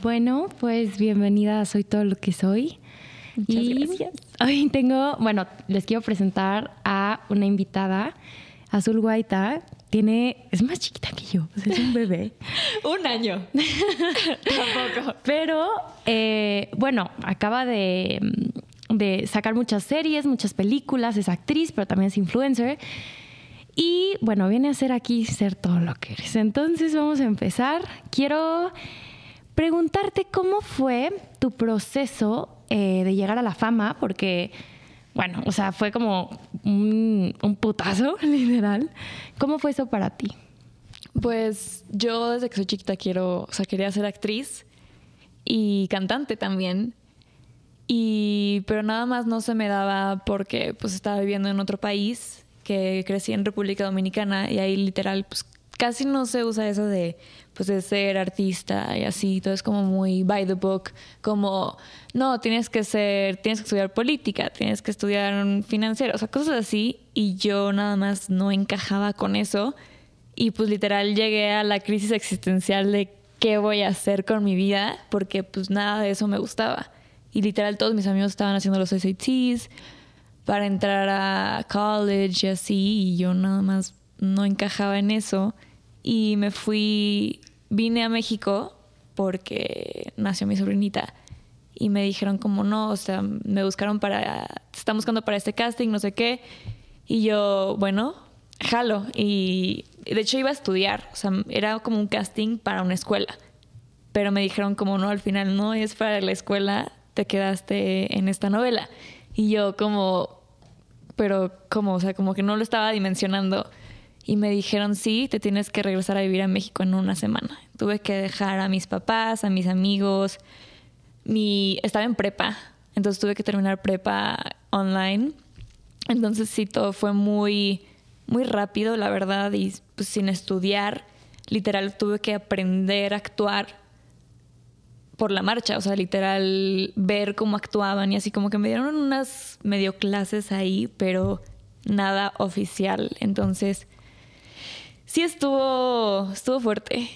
Bueno, pues bienvenida a Soy Todo Lo Que Soy. Muchas y gracias. Hoy tengo, bueno, les quiero presentar a una invitada, Azul Guaita. Tiene, es más chiquita que yo, o sea, es un bebé. Un año. Tampoco. Pero, eh, bueno, acaba de, de sacar muchas series, muchas películas, es actriz, pero también es influencer. Y bueno, viene a ser aquí ser todo lo que eres. Entonces vamos a empezar. Quiero preguntarte cómo fue tu proceso eh, de llegar a la fama, porque, bueno, o sea, fue como un, putazo, literal. ¿Cómo fue eso para ti? Pues yo desde que soy chiquita quiero, o sea, quería ser actriz y cantante también. Y pero nada más no se me daba porque pues estaba viviendo en otro país, que crecí en República Dominicana y ahí literal pues casi no se usa eso de pues de ser artista y así, todo es como muy by the book, como no, tienes que ser, tienes que estudiar política, tienes que estudiar financiero, o sea, cosas así y yo nada más no encajaba con eso y pues literal llegué a la crisis existencial de qué voy a hacer con mi vida porque pues nada de eso me gustaba. Y literal todos mis amigos estaban haciendo los SATs para entrar a college y así y yo nada más no encajaba en eso y me fui, vine a México porque nació mi sobrinita y me dijeron como no, o sea, me buscaron para, te están buscando para este casting, no sé qué. Y yo, bueno, jalo. Y de hecho iba a estudiar, o sea, era como un casting para una escuela. Pero me dijeron como no, al final no es para la escuela, te quedaste en esta novela. Y yo como, pero como, o sea, como que no lo estaba dimensionando. Y me dijeron, sí, te tienes que regresar a vivir a México en una semana. Tuve que dejar a mis papás, a mis amigos. Mi, estaba en prepa, entonces tuve que terminar prepa online. Entonces sí, todo fue muy, muy rápido, la verdad, y pues sin estudiar. Literal, tuve que aprender a actuar por la marcha, o sea, literal, ver cómo actuaban y así como que me dieron unas medio clases ahí, pero nada oficial. Entonces, sí estuvo, estuvo fuerte.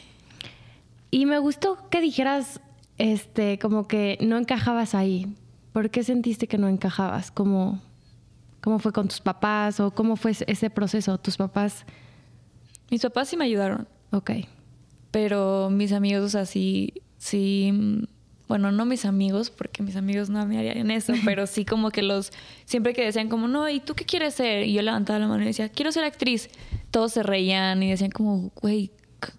Y me gustó que dijeras, este, como que no encajabas ahí. ¿Por qué sentiste que no encajabas? ¿Cómo, cómo fue con tus papás o cómo fue ese proceso? ¿Tus papás? Mis papás sí me ayudaron. Ok. Pero mis amigos, o sea, sí, sí, bueno, no mis amigos, porque mis amigos no me harían eso, pero sí como que los, siempre que decían como, no, ¿y tú qué quieres ser? Y yo levantaba la mano y decía, quiero ser actriz. Todos se reían y decían como, güey,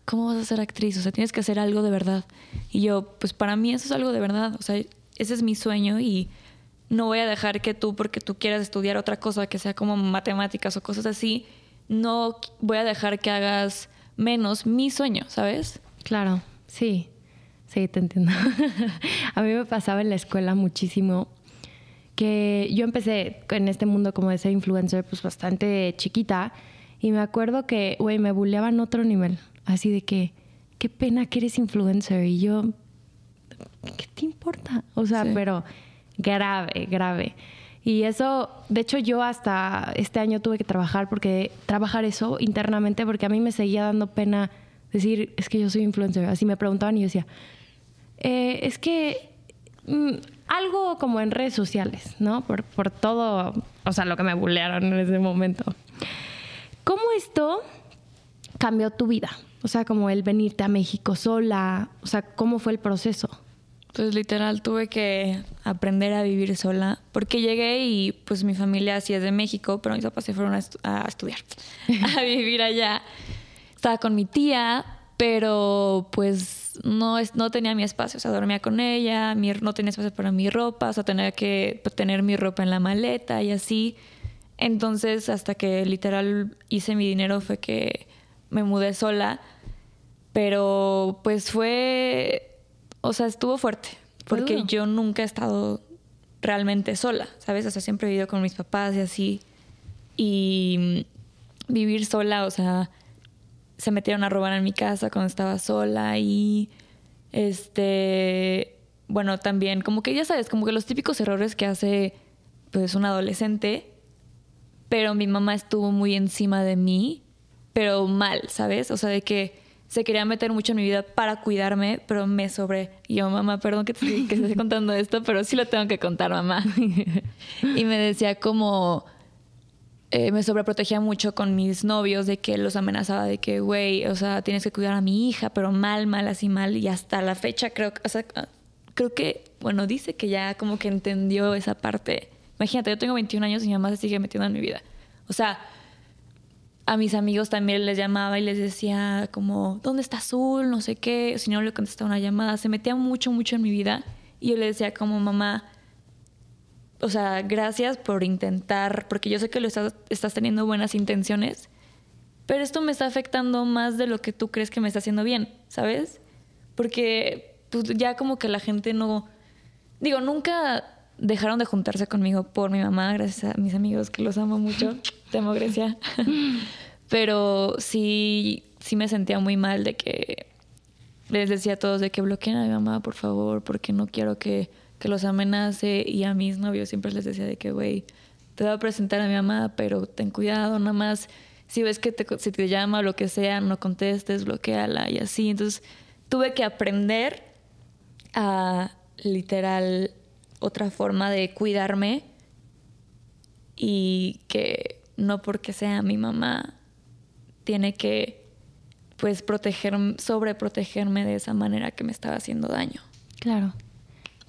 ¿cómo vas a ser actriz? O sea, tienes que hacer algo de verdad. Y yo, pues para mí eso es algo de verdad. O sea, ese es mi sueño y no voy a dejar que tú, porque tú quieras estudiar otra cosa que sea como matemáticas o cosas así, no voy a dejar que hagas menos mi sueño, ¿sabes? Claro, sí. Sí, te entiendo. a mí me pasaba en la escuela muchísimo que yo empecé en este mundo como de ser influencer pues bastante chiquita y me acuerdo que, güey, me bulleaban otro nivel, así de que, qué pena que eres influencer y yo, ¿qué te importa? O sea, Sí. pero grave, grave. Y eso, de hecho yo hasta este año tuve que trabajar porque trabajar eso internamente porque a mí me seguía dando pena decir, es que yo soy influencer. Así me preguntaban y yo decía, eh, es que mm, algo como en redes sociales, ¿no? Por, por todo, o sea, lo que me bullearon en ese momento. ¿Cómo esto cambió tu vida? O sea, como el venirte a México sola, o sea, ¿cómo fue el proceso? Pues literal tuve que aprender a vivir sola porque llegué y pues mi familia sí es de México, pero mis papás se fueron a estudiar, a vivir allá. Estaba con mi tía, pero pues no, es, no tenía mi espacio, o sea, dormía con ella, mi- no tenía espacio para mi ropa, o sea, tenía que tener mi ropa en la maleta y así. Entonces, hasta que literal hice mi dinero fue que me mudé sola, pero pues fue, o sea, estuvo fuerte, Fue porque yo nunca he estado realmente sola, ¿sabes? O sea, siempre he vivido con mis papás y así. Y mm, vivir sola, o sea, se metieron a robar en mi casa cuando estaba sola y este, bueno, también como que ya sabes, como que los típicos errores que hace pues un adolescente, pero mi mamá estuvo muy encima de mí, pero mal, ¿sabes? O sea, de que se quería meter mucho en mi vida para cuidarme, pero me sobre. Yo, mamá, perdón que te, que esté contando esto, pero sí lo tengo que contar, mamá. y me decía como. Eh, me sobreprotegía mucho con mis novios de que los amenazaba de que, güey, o sea, tienes que cuidar a mi hija, pero mal, mal, así mal. Y hasta la fecha creo, o sea, creo que, bueno, dice que ya como que entendió esa parte. Imagínate, yo tengo 21 años y mi mamá se sigue metiendo en mi vida. O sea, a mis amigos también les llamaba y les decía como, ¿dónde está Azul? No sé qué. Si no le contestaba una llamada, se metía mucho, mucho en mi vida. Y yo le decía como, mamá, o sea, gracias por intentar, porque yo sé que lo estás, estás teniendo buenas intenciones, pero esto me está afectando más de lo que tú crees que me está haciendo bien, ¿sabes? Porque pues, ya como que la gente no... Digo, nunca dejaron de juntarse conmigo por mi mamá, gracias a mis amigos que los amo mucho. Te amo, Grecia. Pero sí, sí me sentía muy mal de que les decía a todos de que bloqueen a mi mamá, por favor, porque no quiero que, que los amenace. Y a mis novios siempre les decía de que, güey, te voy a presentar a mi mamá, pero ten cuidado, nada más. Si ves que te, si te llama o lo que sea, no contestes, bloqueala y así. Entonces tuve que aprender a literal otra forma de cuidarme y que no porque sea mi mamá tiene que pues proteger, sobreprotegerme de esa manera que me estaba haciendo daño. Claro.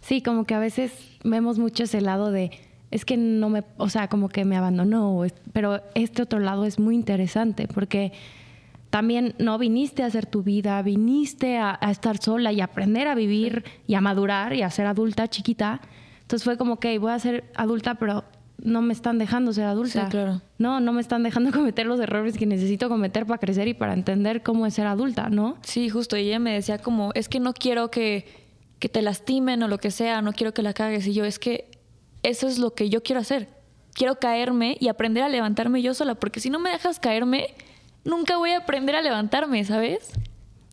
Sí, como que a veces vemos mucho ese lado de es que no me, o sea, como que me abandonó, pero este otro lado es muy interesante porque también no viniste a hacer tu vida, viniste a, a estar sola y aprender a vivir y a madurar y a ser adulta chiquita entonces fue como, que voy a ser adulta, pero no me están dejando ser adulta. Sí, claro. No, no me están dejando cometer los errores que necesito cometer para crecer y para entender cómo es ser adulta, ¿no? Sí, justo. Y ella me decía como, es que no quiero que, que te lastimen o lo que sea, no quiero que la cagues. Y yo, es que eso es lo que yo quiero hacer. Quiero caerme y aprender a levantarme yo sola, porque si no me dejas caerme, nunca voy a aprender a levantarme, ¿sabes?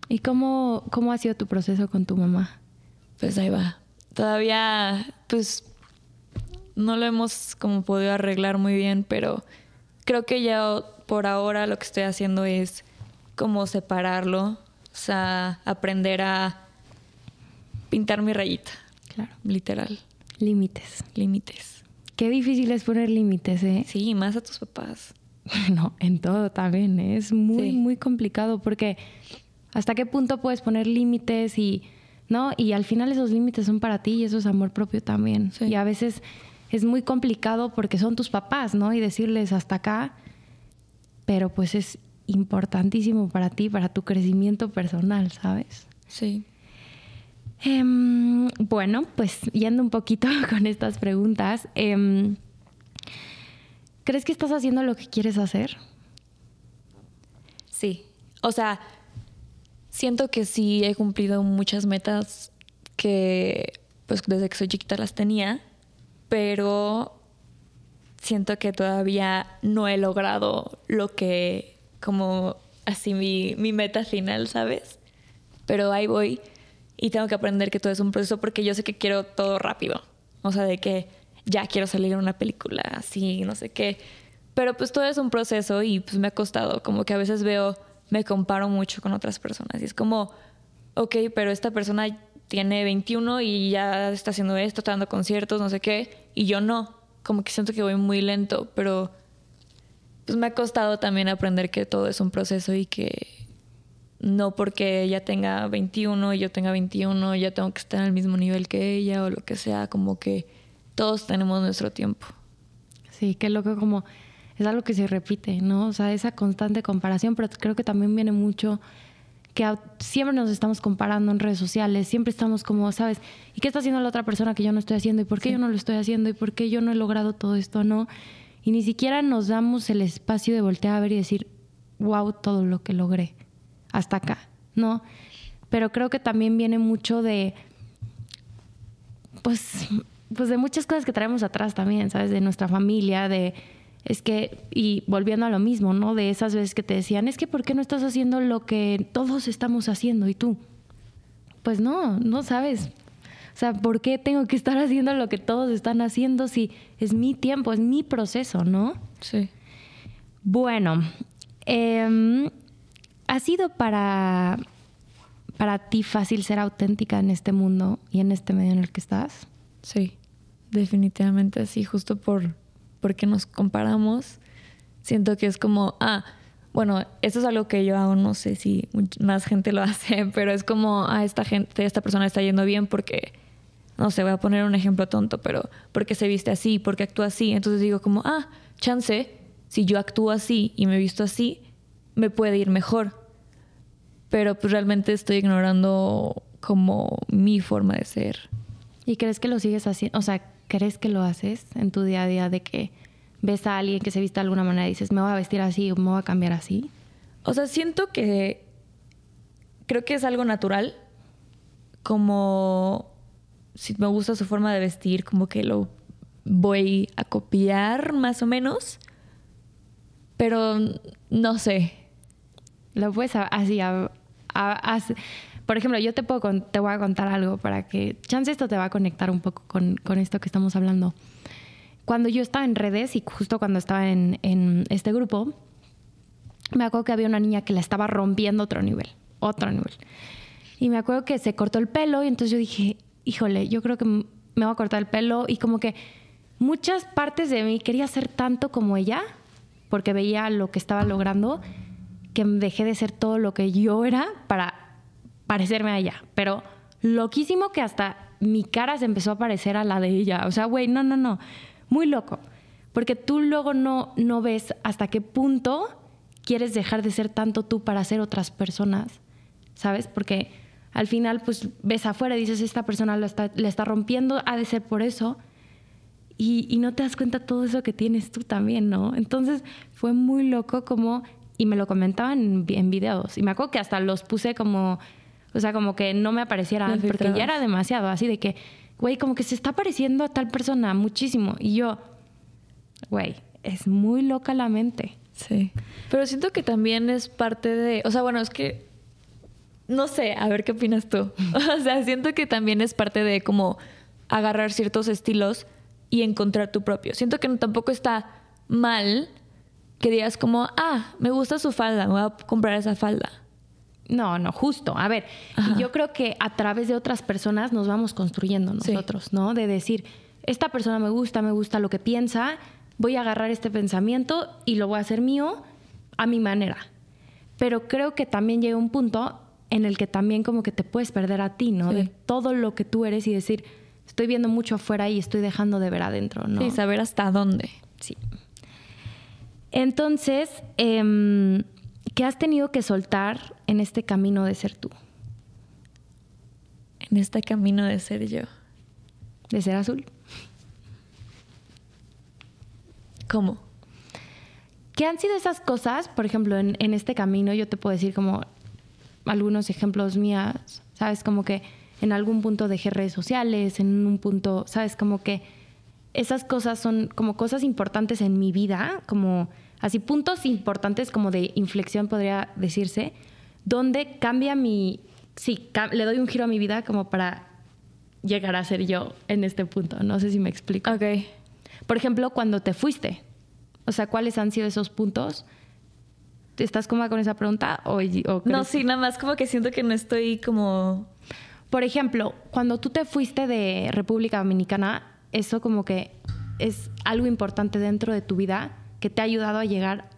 ¿Y cómo, cómo ha sido tu proceso con tu mamá? Pues ahí va todavía, pues, no lo hemos como podido arreglar muy bien, pero creo que ya por ahora lo que estoy haciendo es como separarlo, o sea, aprender a pintar mi rayita. Claro. Literal. Límites. Límites. Qué difícil es poner límites, ¿eh? Sí, más a tus papás. No, en todo también. ¿eh? Es muy, muy complicado porque hasta qué punto puedes poner límites y ¿no? Y al final esos límites son para ti y eso es amor propio también. Y a veces es muy complicado porque son tus papás, ¿no? Y decirles hasta acá, pero pues es importantísimo para ti, para tu crecimiento personal, ¿sabes? Sí. Em, bueno, pues yendo un poquito con estas preguntas, em, ¿crees que estás haciendo lo que quieres hacer? Sí. O sea, siento que sí he cumplido muchas metas que pues desde que soy chiquita las tenía, pero siento que todavía no he logrado lo que como así mi, mi meta final, ¿sabes? Pero ahí voy y tengo que aprender que todo es un proceso porque yo sé que quiero todo rápido. O sea, de que ya quiero salir en una película así, no sé qué. Pero pues todo es un proceso y pues me ha costado. Como que a veces veo me comparo mucho con otras personas. Y es como, ok, pero esta persona tiene 21 y ya está haciendo esto, está dando conciertos, no sé qué, y yo no. Como que siento que voy muy lento, pero pues me ha costado también aprender que todo es un proceso y que no porque ella tenga 21 y yo tenga 21, ya tengo que estar al mismo nivel que ella o lo que sea, como que todos tenemos nuestro tiempo. Sí, qué loco como es algo que se repite, ¿no? O sea, esa constante comparación, pero creo que también viene mucho que siempre nos estamos comparando en redes sociales, siempre estamos como, ¿sabes? ¿Y qué está haciendo la otra persona que yo no estoy haciendo? ¿Y por qué yo no lo estoy haciendo? ¿Y por qué yo no he logrado todo esto? ¿No? Y ni siquiera nos damos el espacio de voltear a ver y decir, wow, todo lo que logré hasta acá, ¿no? Pero creo que también viene mucho de, pues, pues de muchas cosas que traemos atrás también, ¿sabes? De nuestra familia, de es que, y volviendo a lo mismo, ¿no? De esas veces que te decían, es que ¿por qué no estás haciendo lo que todos estamos haciendo y tú? Pues no, no sabes. O sea, ¿por qué tengo que estar haciendo lo que todos están haciendo si es mi tiempo, es mi proceso, ¿no? Sí. Bueno, em, ¿Ha sido para, para ti fácil ser auténtica en este mundo y en este medio en el que estás? Sí, definitivamente sí, justo por porque nos comparamos. Siento que es como, ah, bueno, esto es algo que yo aún no sé si más gente lo hace, pero es como, ah, esta gente, esta persona está yendo bien porque, no sé, voy a poner un ejemplo tonto, pero porque se viste así, porque actúa así. Entonces digo como, ah, chance, si yo actúo así y me visto así, me puede ir mejor. Pero pues realmente estoy ignorando como mi forma de ser. ¿Y crees que lo sigues haciendo? O sea, ¿crees que lo haces en tu día a día de que ves a alguien que se viste de alguna manera y dices, me voy a vestir así o me voy a cambiar así? O sea, siento que creo que es algo natural, como si me gusta su forma de vestir, como que lo voy a copiar más o menos, pero no sé. Lo puedes así, por ejemplo, yo te, puedo, te voy a contar algo para que, chance esto te va a conectar un poco con, con esto que estamos hablando. Cuando yo estaba en redes y justo cuando estaba en, en este grupo, me acuerdo que había una niña que la estaba rompiendo otro nivel, otro nivel. Y me acuerdo que se cortó el pelo y entonces yo dije, híjole, yo creo que me voy a cortar el pelo y como que muchas partes de mí quería ser tanto como ella porque veía lo que estaba logrando que dejé de ser todo lo que yo era para parecerme a ella. Pero loquísimo que hasta mi cara se empezó a parecer a la de ella. O sea, güey, no, no, no. Muy loco. Porque tú luego no, no ves hasta qué punto quieres dejar de ser tanto tú para ser otras personas. ¿Sabes? Porque al final, pues ves afuera y dices, esta persona lo está, le está rompiendo, ha de ser por eso. Y, y, no te das cuenta todo eso que tienes tú también, ¿no? Entonces fue muy loco como, y me lo comentaban en, en videos. Y me acuerdo que hasta los puse como o sea, como que no me apareciera porque ya era demasiado, así de que, güey, como que se está pareciendo a tal persona muchísimo. Y yo, güey, es muy loca la mente. Sí. Pero siento que también es parte de, o sea, bueno, es que, no sé, a ver qué opinas tú. o sea, siento que también es parte de como agarrar ciertos estilos y encontrar tu propio. Siento que tampoco está mal que digas como, ah, me gusta su falda, me voy a comprar esa falda. No, no, justo. A ver, yo creo que a través de otras personas nos vamos construyendo nosotros, ¿no? De decir, esta persona me gusta, me gusta lo que piensa, voy a agarrar este pensamiento y lo voy a hacer mío a mi manera. Pero creo que también llega un punto en el que también como que te puedes perder a ti, ¿no? De todo lo que tú eres y decir, estoy viendo mucho afuera y estoy dejando de ver adentro, ¿no? Sí, saber hasta dónde. Sí. Entonces, eh, ¿Qué has tenido que soltar en este camino de ser tú? En este camino de ser yo. ¿De ser azul? ¿Cómo? ¿Qué han sido esas cosas? Por ejemplo, en, en este camino yo te puedo decir como algunos ejemplos mías, ¿sabes? Como que en algún punto dejé redes sociales, en un punto, ¿sabes? Como que esas cosas son como cosas importantes en mi vida, como así puntos importantes como de inflexión podría decirse, donde cambia mi, sí, le doy un giro a mi vida como para llegar a ser yo en este punto. No sé si me explico. Ok. Por ejemplo, cuando te fuiste, o sea, ¿cuáles han sido esos puntos? ¿Estás cómoda con esa pregunta? O, no, sí, nada más como que siento que no estoy como... Por ejemplo, cuando tú te fuiste de República Dominicana, eso como que es algo importante dentro de tu vida que te ha ayudado a llegar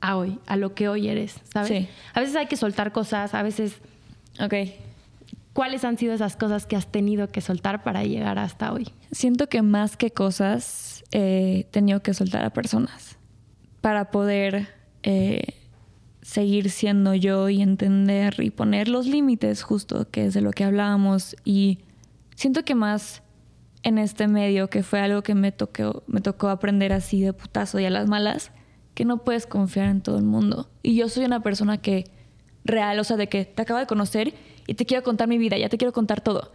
a hoy, a lo que hoy eres, ¿sabes? Sí. A veces hay que soltar cosas, a veces... Ok. ¿Cuáles han sido esas cosas que has tenido que soltar para llegar hasta hoy? Siento que más que cosas he tenido que soltar a personas para poder eh, seguir siendo yo y entender y poner los límites justo, que es de lo que hablábamos. Y siento que más en este medio, que fue algo que me tocó, me tocó aprender así de putazo y a las malas, que no puedes confiar en todo el mundo. Y yo soy una persona que real, o sea, de que te acabo de conocer y te quiero contar mi vida, ya te quiero contar todo.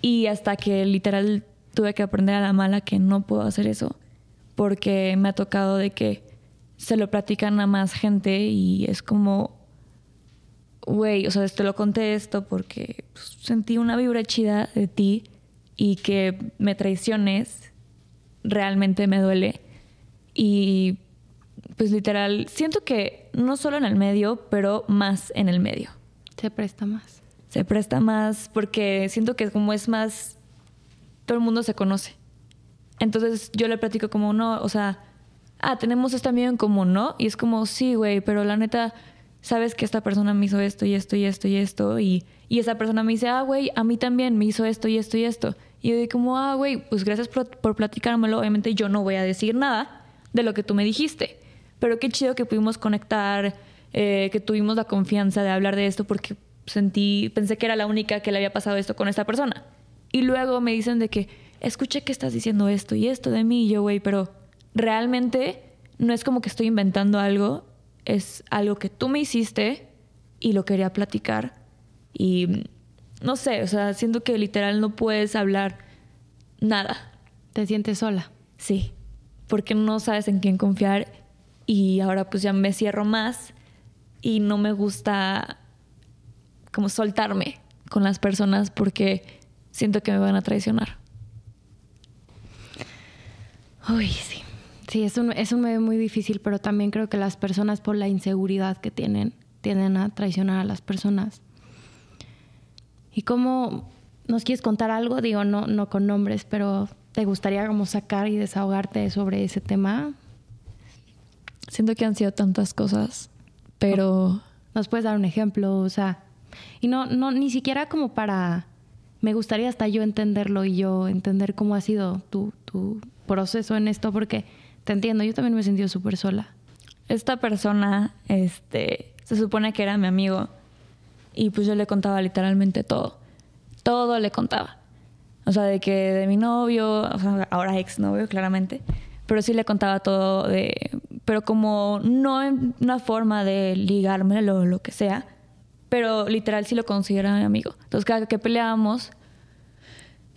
Y hasta que literal tuve que aprender a la mala que no puedo hacer eso, porque me ha tocado de que se lo platican a más gente y es como, güey, o sea, te lo conté esto porque pues, sentí una vibra chida de ti y que me traiciones realmente me duele. Y pues literal, siento que no solo en el medio, pero más en el medio. Se presta más. Se presta más porque siento que como es más, todo el mundo se conoce. Entonces yo le platico como, no, o sea, ah, tenemos esto amigo en común, ¿no? Y es como, sí, güey, pero la neta, sabes que esta persona me hizo esto y esto y esto y esto. Y, y esa persona me dice, ah, güey, a mí también me hizo esto y esto y esto. Y yo digo como, ah, güey, pues gracias por, por platicármelo. Obviamente yo no voy a decir nada de lo que tú me dijiste. Pero qué chido que pudimos conectar, eh, que tuvimos la confianza de hablar de esto porque sentí, pensé que era la única que le había pasado esto con esta persona. Y luego me dicen de que, escuché que estás diciendo esto y esto de mí. Y yo, güey, pero realmente no es como que estoy inventando algo, es algo que tú me hiciste y lo quería platicar. Y no sé, o sea, siento que literal no puedes hablar nada. ¿Te sientes sola? Sí, porque no sabes en quién confiar y ahora pues ya me cierro más y no me gusta como soltarme con las personas porque siento que me van a traicionar. Uy, sí. Sí, es un, es un medio muy difícil, pero también creo que las personas por la inseguridad que tienen tienden a traicionar a las personas. ¿Y cómo nos quieres contar algo? Digo, no, no con nombres, pero ¿te gustaría como sacar y desahogarte sobre ese tema? Siento que han sido tantas cosas, pero... ¿Nos puedes dar un ejemplo? O sea, y no, no, ni siquiera como para... Me gustaría hasta yo entenderlo y yo entender cómo ha sido tu, tu proceso en esto, porque te entiendo, yo también me he sentido súper sola. Esta persona, este, se supone que era mi amigo y pues yo le contaba literalmente todo. Todo le contaba. O sea, de que de mi novio, o sea, ahora ex novio, claramente. Pero sí le contaba todo de. Pero como no en una forma de ligármelo o lo que sea. Pero literal sí lo considera mi amigo. Entonces, cada que peleábamos.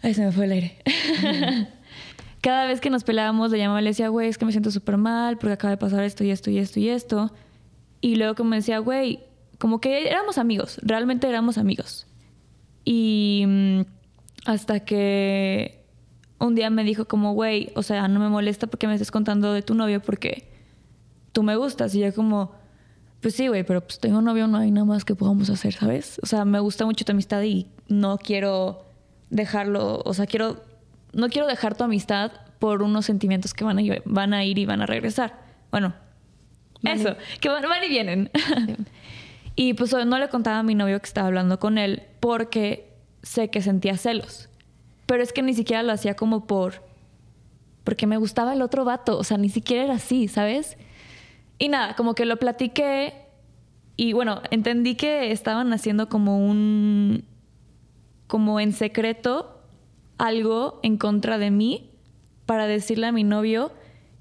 Ahí se me fue el aire. cada vez que nos peleábamos, le llamaba y le decía, güey, es que me siento súper mal porque acaba de pasar esto y esto y esto y esto. Y luego como me decía, güey, como que éramos amigos, realmente éramos amigos. Y mm, hasta que un día me dijo como, güey, o sea, no me molesta porque me estés contando de tu novio porque tú me gustas. Y yo como, pues sí, güey, pero pues tengo un novio, no hay nada más que podamos hacer, ¿sabes? O sea, me gusta mucho tu amistad y no quiero dejarlo, o sea, quiero, no quiero dejar tu amistad por unos sentimientos que van a, van a ir y van a regresar. Bueno, eso, que van, van y vienen. Y pues no le contaba a mi novio que estaba hablando con él porque sé que sentía celos. Pero es que ni siquiera lo hacía como por... Porque me gustaba el otro vato. O sea, ni siquiera era así, ¿sabes? Y nada, como que lo platiqué y bueno, entendí que estaban haciendo como un... como en secreto algo en contra de mí para decirle a mi novio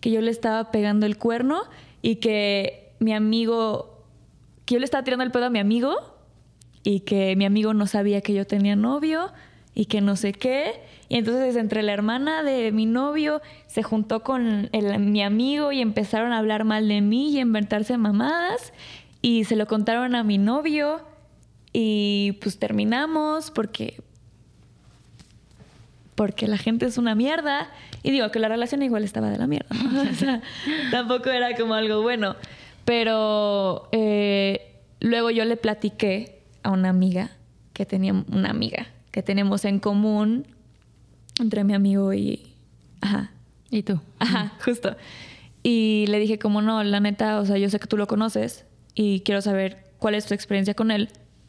que yo le estaba pegando el cuerno y que mi amigo que yo le estaba tirando el pedo a mi amigo y que mi amigo no sabía que yo tenía novio y que no sé qué. Y entonces entre la hermana de mi novio se juntó con mi amigo y empezaron a hablar mal de mí y a inventarse mamadas. Y se lo contaron a mi novio y pues terminamos porque porque la gente es una mierda. Y digo que la relación igual estaba de la mierda. o sea, tampoco era como algo bueno. Pero eh, luego yo le platiqué a una amiga que tenía una amiga que tenemos en común entre mi amigo y. Ajá. ¿Y tú? Ajá, justo. Y le dije, como no, la neta, o sea, yo sé que tú lo conoces y quiero saber cuál es tu experiencia con él,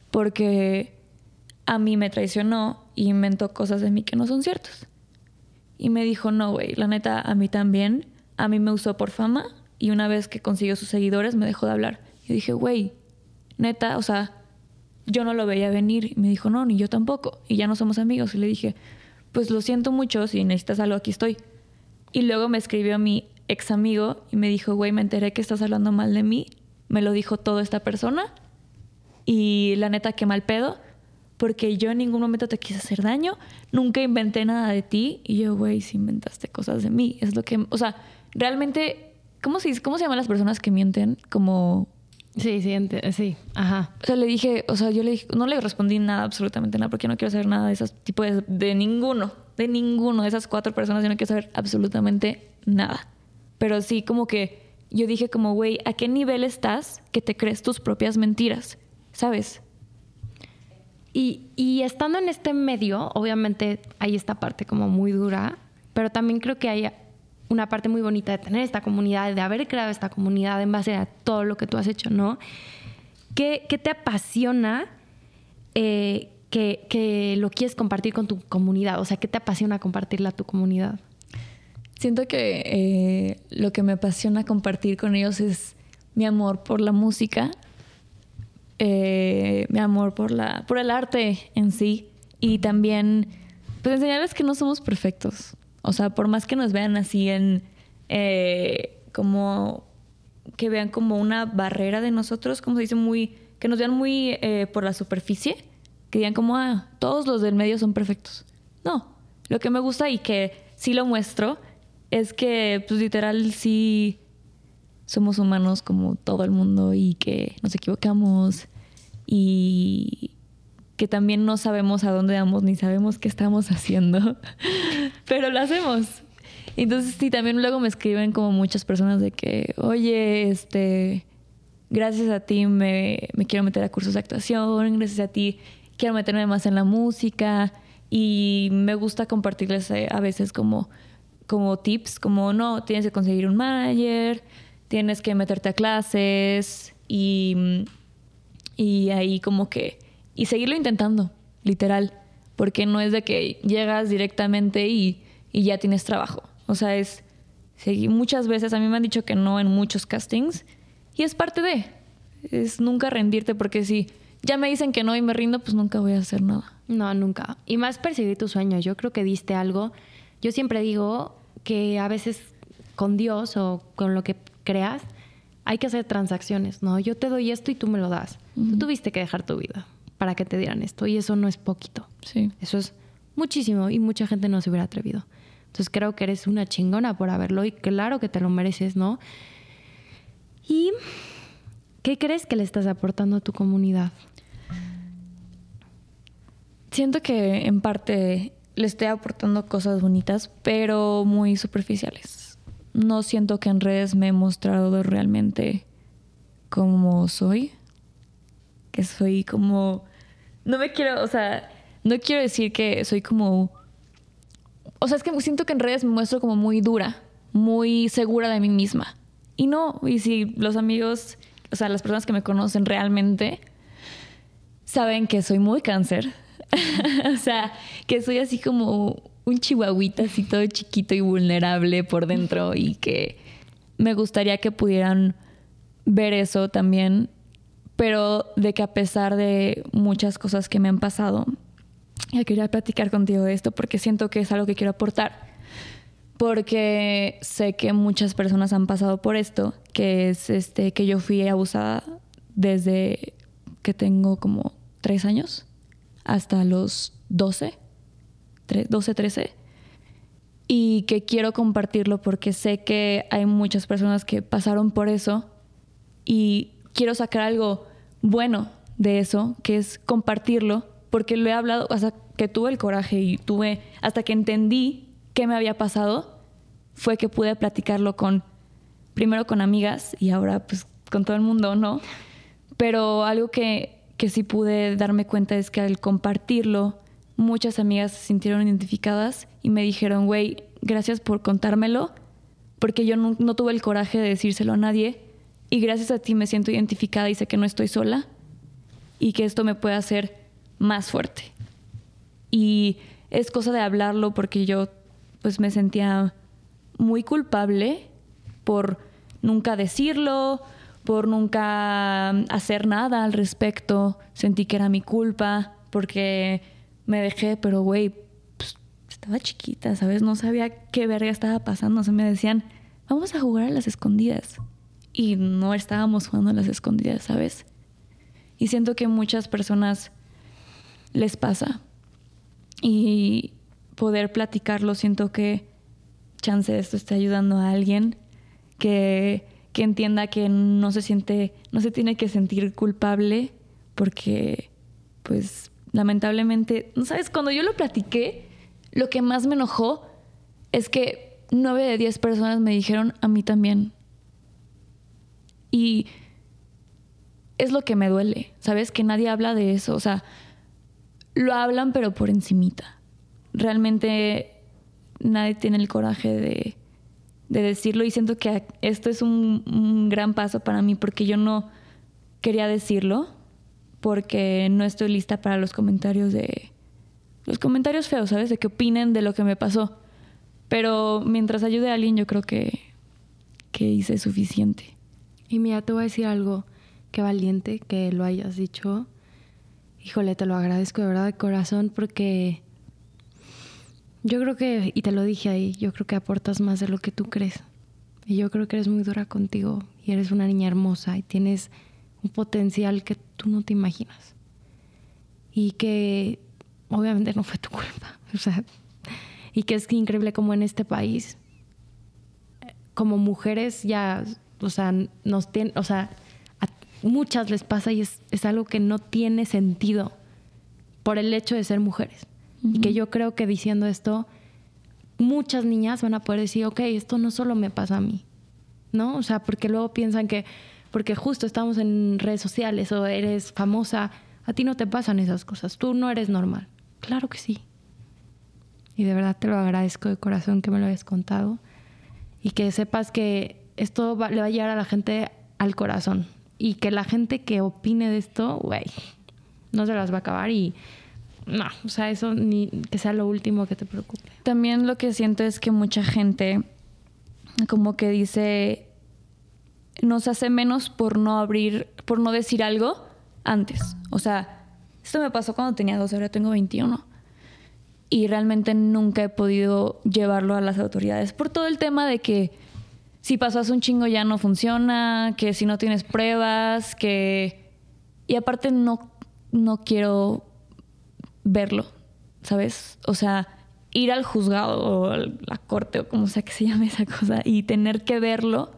porque a mí me traicionó y inventó cosas de mí que no son ciertas. Y me dijo, no, güey, la neta, a mí también. A mí me usó por fama y una vez que consiguió sus seguidores me dejó de hablar. Y dije, güey, neta, o sea, yo no lo veía venir. Y me dijo, no, ni yo tampoco. Y ya no somos amigos. Y le dije, pues lo siento mucho, si necesitas algo, aquí estoy. Y luego me escribió mi ex amigo y me dijo, güey, me enteré que estás hablando mal de mí. Me lo dijo toda esta persona. Y la neta, qué mal pedo. Porque yo en ningún momento te quise hacer daño. Nunca inventé nada de ti. Y yo, güey, si inventaste cosas de mí. Es lo que... O sea, realmente ¿Cómo se, ¿Cómo se llaman las personas que mienten? Como... Sí, sí, sí, ajá. O sea, le dije, o sea, yo le dije, no le respondí nada, absolutamente nada, porque no quiero saber nada de esos tipos de, de ninguno, de ninguno de esas cuatro personas, yo no quiero saber absolutamente nada. Pero sí, como que yo dije como, güey, ¿a qué nivel estás que te crees tus propias mentiras? ¿Sabes? Y, y estando en este medio, obviamente hay esta parte como muy dura, pero también creo que hay una parte muy bonita de tener esta comunidad, de haber creado esta comunidad en base a todo lo que tú has hecho, ¿no? ¿Qué, qué te apasiona eh, que, que, lo quieres compartir con tu comunidad? O sea, ¿qué te apasiona compartirla a tu comunidad? Siento que eh, lo que me apasiona compartir con ellos es mi amor por la música, eh, mi amor por, la, por el arte en sí y también pues enseñarles que no somos perfectos. O sea, por más que nos vean así en eh, como que vean como una barrera de nosotros, como se dice, muy, que nos vean muy eh, por la superficie, que digan como, ah, todos los del medio son perfectos. No, lo que me gusta y que sí lo muestro es que, pues literal, sí somos humanos como todo el mundo y que nos equivocamos y que también no sabemos a dónde vamos ni sabemos qué estamos haciendo, pero lo hacemos. Entonces sí, también luego me escriben como muchas personas de que, oye, este, gracias a ti me, me quiero meter a cursos de actuación, gracias a ti quiero meterme más en la música y me gusta compartirles eh, a veces como como tips, como no, tienes que conseguir un manager, tienes que meterte a clases y, y ahí como que, y seguirlo intentando, literal, porque no es de que llegas directamente y, y ya tienes trabajo. O sea, es, muchas veces a mí me han dicho que no en muchos castings y es parte de, es nunca rendirte porque si ya me dicen que no y me rindo, pues nunca voy a hacer nada. No, nunca. Y más perseguir tu sueño. Yo creo que diste algo. Yo siempre digo, que a veces con Dios o con lo que creas hay que hacer transacciones, ¿no? Yo te doy esto y tú me lo das. Tú tuviste que dejar tu vida para que te dieran esto y eso no es poquito. Sí. Eso es muchísimo y mucha gente no se hubiera atrevido. Entonces creo que eres una chingona por haberlo y claro que te lo mereces, ¿no? ¿Y qué crees que le estás aportando a tu comunidad? Siento que en parte le estoy aportando cosas bonitas, pero muy superficiales. No siento que en redes me he mostrado realmente como soy. Soy como... No me quiero, o sea, no quiero decir que soy como... O sea, es que siento que en redes me muestro como muy dura, muy segura de mí misma. Y no, y si los amigos, o sea, las personas que me conocen realmente, saben que soy muy cáncer, o sea, que soy así como un chihuahuita, así todo chiquito y vulnerable por dentro y que me gustaría que pudieran ver eso también, pero de que a pesar de muchas cosas que me han pasado, ya quería platicar contigo de esto porque siento que es algo que quiero aportar. Porque sé que muchas personas han pasado por esto, que es este que yo fui abusada desde que tengo como tres años hasta los 12, 12, 13. Y que quiero compartirlo porque sé que hay muchas personas que pasaron por eso y quiero sacar algo bueno de eso, que es compartirlo, porque lo he hablado, hasta que tuve el coraje y tuve, hasta que entendí qué me había pasado, fue que pude platicarlo con, primero con amigas y ahora pues con todo el mundo, ¿no? Pero algo que que sí pude darme cuenta es que al compartirlo, muchas amigas se sintieron identificadas y me dijeron, güey, gracias por contármelo, porque yo no, no, tuve el coraje de decírselo a nadie y gracias a ti me siento identificada y sé que no estoy sola y que esto me puede hacer más fuerte. Y es cosa de hablarlo porque yo pues me sentía muy culpable por nunca decirlo, por nunca hacer nada al respecto. Sentí que era mi culpa porque me dejé, pero güey, pues, estaba chiquita, ¿sabes? No sabía qué verga estaba pasando. se me decían, vamos a jugar a las escondidas. Y no estábamos jugando a las escondidas, ¿sabes? Y siento que muchas personas les pasa. Y poder platicarlo, siento que chance esto está ayudando a alguien que que entienda que no se siente, no se tiene que sentir culpable porque, pues, lamentablemente, ¿no sabes? Cuando yo lo platiqué, lo que más me enojó es que nueve de diez personas me dijeron a mí también. Y es lo que me duele, ¿sabes? Que nadie habla de eso. O sea, lo hablan pero por encimita. Realmente nadie tiene el coraje de, decirlo y siento que esto es un, un, gran paso para mí porque yo no quería decirlo porque no estoy lista para los comentarios de los comentarios feos, ¿sabes? De que opinen de lo que me pasó. Pero mientras ayude a alguien yo creo que, que hice suficiente. Y mira, te voy a decir algo, qué valiente que lo hayas dicho. Híjole, te lo agradezco de verdad de corazón porque yo creo que, y te lo dije ahí, yo creo que aportas más de lo que tú crees. Y yo creo que eres muy dura contigo y eres una niña hermosa y tienes un potencial que tú no te imaginas. Y que obviamente no fue tu culpa. O sea, y que es increíble como en este país, como mujeres ya, o sea, nos tienen, o sea, a muchas les pasa y es, es algo que no tiene sentido por el hecho de ser mujeres. Y que yo creo que diciendo esto, muchas niñas van a poder decir, ok, esto no solo me pasa a mí, ¿no? O sea, porque luego piensan que, porque justo estamos en redes sociales o eres famosa, a ti no te pasan esas cosas, tú no eres normal. Claro que sí. Y de verdad te lo agradezco de corazón que me lo hayas contado y que sepas que esto le va a llegar a la gente al corazón y que la gente que opine de esto, güey, no se las va a acabar y no, o sea, eso ni que sea lo último que te preocupe. También lo que siento es que mucha gente como que dice nos hace menos por no abrir, por no decir algo antes. O sea, esto me pasó cuando tenía 12, ahora tengo 21. Y realmente nunca he podido llevarlo a las autoridades por todo el tema de que si pasó un chingo ya no funciona, que si no tienes pruebas, que... Y aparte no, no quiero verlo, ¿sabes? O sea, ir al juzgado o a la corte o como sea que se llame esa cosa y tener que verlo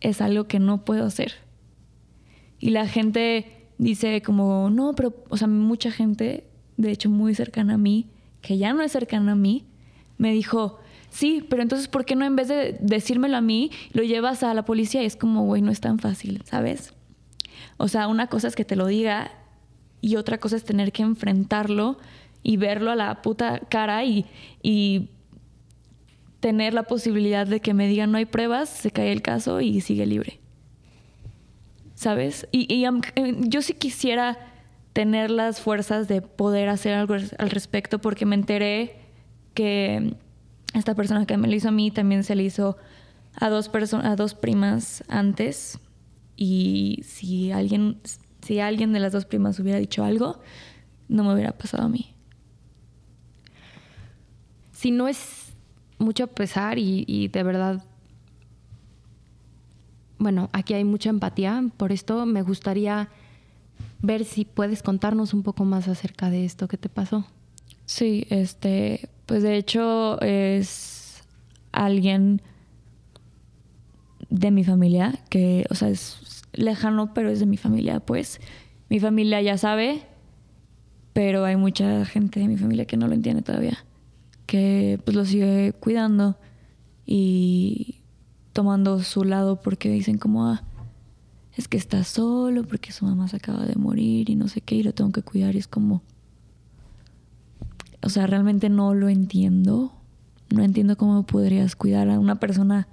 es algo que no puedo hacer. Y la gente dice como, no, pero, o sea, mucha gente, de hecho muy cercana a mí, que ya no es cercana a mí, me dijo, sí, pero entonces, ¿por qué no en vez de decírmelo a mí, lo llevas a la policía? Y es como, güey, no es tan fácil, ¿sabes? O sea, una cosa es que te lo diga y otra cosa es tener que enfrentarlo y verlo a la puta cara y, y tener la posibilidad de que me digan no hay pruebas, se cae el caso y sigue libre. ¿Sabes? Y, eh, yo sí quisiera tener las fuerzas de poder hacer algo al respecto porque me enteré que esta persona que me lo hizo a mí también se le hizo a dos, a dos primas antes y si alguien si alguien de las dos primas hubiera dicho algo, no me hubiera pasado a mí. Si no es mucho pesar y, de verdad, bueno, aquí hay mucha empatía, por esto me gustaría ver si puedes contarnos un poco más acerca de esto que te pasó. Sí, este, pues de hecho es alguien de mi familia que, o sea, es lejano, pero es de mi familia, pues. Mi familia ya sabe, pero hay mucha gente de mi familia que no lo entiende todavía, que pues lo sigue cuidando y tomando su lado porque dicen como, ah, es que está solo porque su mamá se acaba de morir y no sé qué y lo tengo que cuidar y es como, o sea, realmente no lo entiendo, no entiendo cómo podrías cuidar a una persona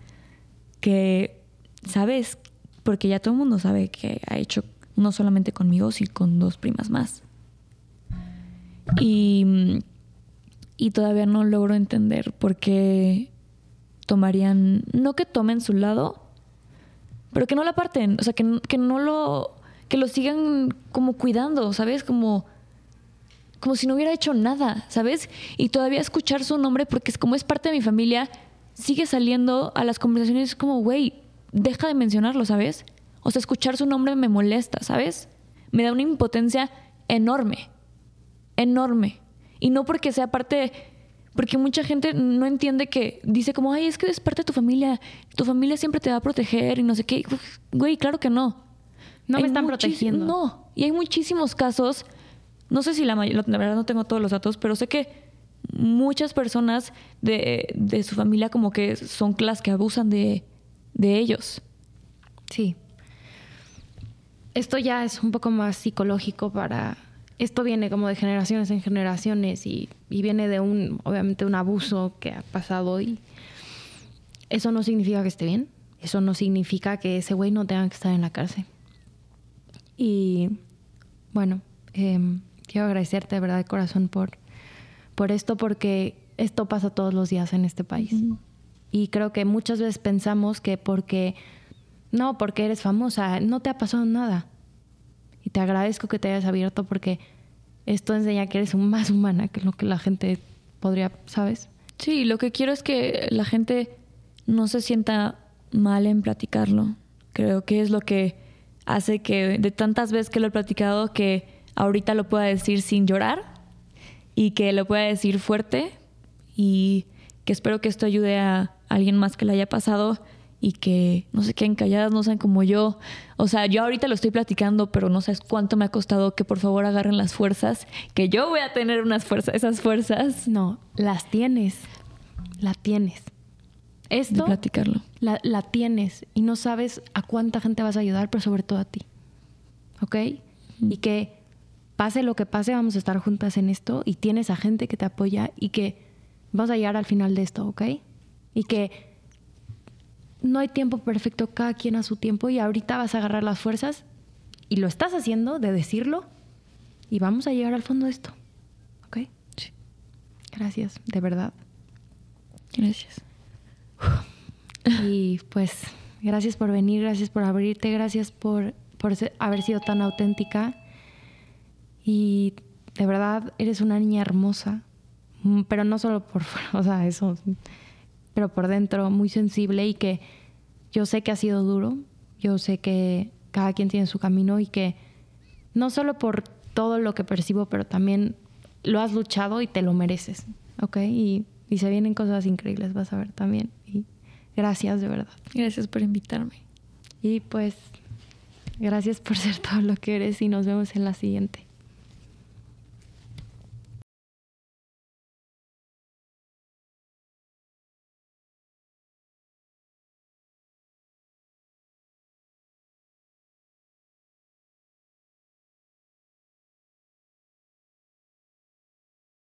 que sabes porque ya todo el mundo sabe que ha hecho no solamente conmigo, sino con dos primas más. Y, y todavía no logro entender por qué tomarían, no que tomen su lado, pero que no la parten, o sea, que, que no lo, que lo sigan como cuidando, ¿sabes? Como, como si no hubiera hecho nada, ¿sabes? Y todavía escuchar su nombre, porque es como es parte de mi familia, sigue saliendo a las conversaciones como, güey, deja de mencionarlo, ¿sabes? O sea, escuchar su nombre me molesta, ¿sabes? Me da una impotencia enorme, enorme. Y no porque sea parte, porque mucha gente no entiende que dice como, ay, es que es parte de tu familia, tu familia siempre te va a proteger y no sé qué. Güey, claro que no. No me están protegiendo. No, y hay muchísimos casos, no sé si la mayoría, la verdad no tengo todos los datos, pero sé que muchas personas de, de su familia como que son las que abusan de, de ellos. Sí. esto ya es un poco más psicológico para... Esto viene como de generaciones en generaciones y, y viene de un, obviamente, un abuso que ha pasado y eso no significa que esté bien. Eso no significa que ese güey no tenga que estar en la cárcel. Y bueno, em, quiero agradecerte de verdad de corazón por, por esto, porque esto pasa todos los días en este país. Y creo que muchas veces pensamos que porque, no, porque eres famosa, no te ha pasado nada. Y te agradezco que te hayas abierto porque esto enseña que eres más humana que lo que la gente podría, ¿sabes? Sí, lo que quiero es que la gente no se sienta mal en platicarlo. Creo que es lo que hace que de tantas veces que lo he platicado que ahorita lo pueda decir sin llorar y que lo pueda decir fuerte y que espero que esto ayude a alguien más que le haya pasado y que no se queden calladas, no sean como yo. O sea, yo ahorita lo estoy platicando, pero no sabes cuánto me ha costado que por favor agarren las fuerzas, que yo voy a tener unas fuerzas, esas fuerzas. No, las tienes, la tienes. Esto, de platicarlo. La, la, tienes y no sabes a cuánta gente vas a ayudar, pero sobre todo a ti. ¿Ok? Y que pase lo que pase, vamos a estar juntas en esto y tienes a gente que te apoya y que vamos a llegar al final de esto, ¿ok? Y que no hay tiempo perfecto, cada quien a su tiempo y ahorita vas a agarrar las fuerzas y lo estás haciendo de decirlo y vamos a llegar al fondo de esto, ¿ok? Sí. Gracias, de verdad. Gracias. Y pues, gracias por venir, gracias por abrirte, gracias por, por ser, haber sido tan auténtica. Y de verdad, eres una niña hermosa, mm, pero no solo por fuera, o sea, eso, pero por dentro, muy sensible y que yo sé que ha sido duro, yo sé que cada quien tiene su camino y que no solo por todo lo que percibo, pero también lo has luchado y te lo mereces, ¿ok? Y, y se vienen cosas increíbles, vas a ver también. Y gracias de verdad. Gracias por invitarme. Y pues, gracias por ser todo lo que eres y nos vemos en la siguiente.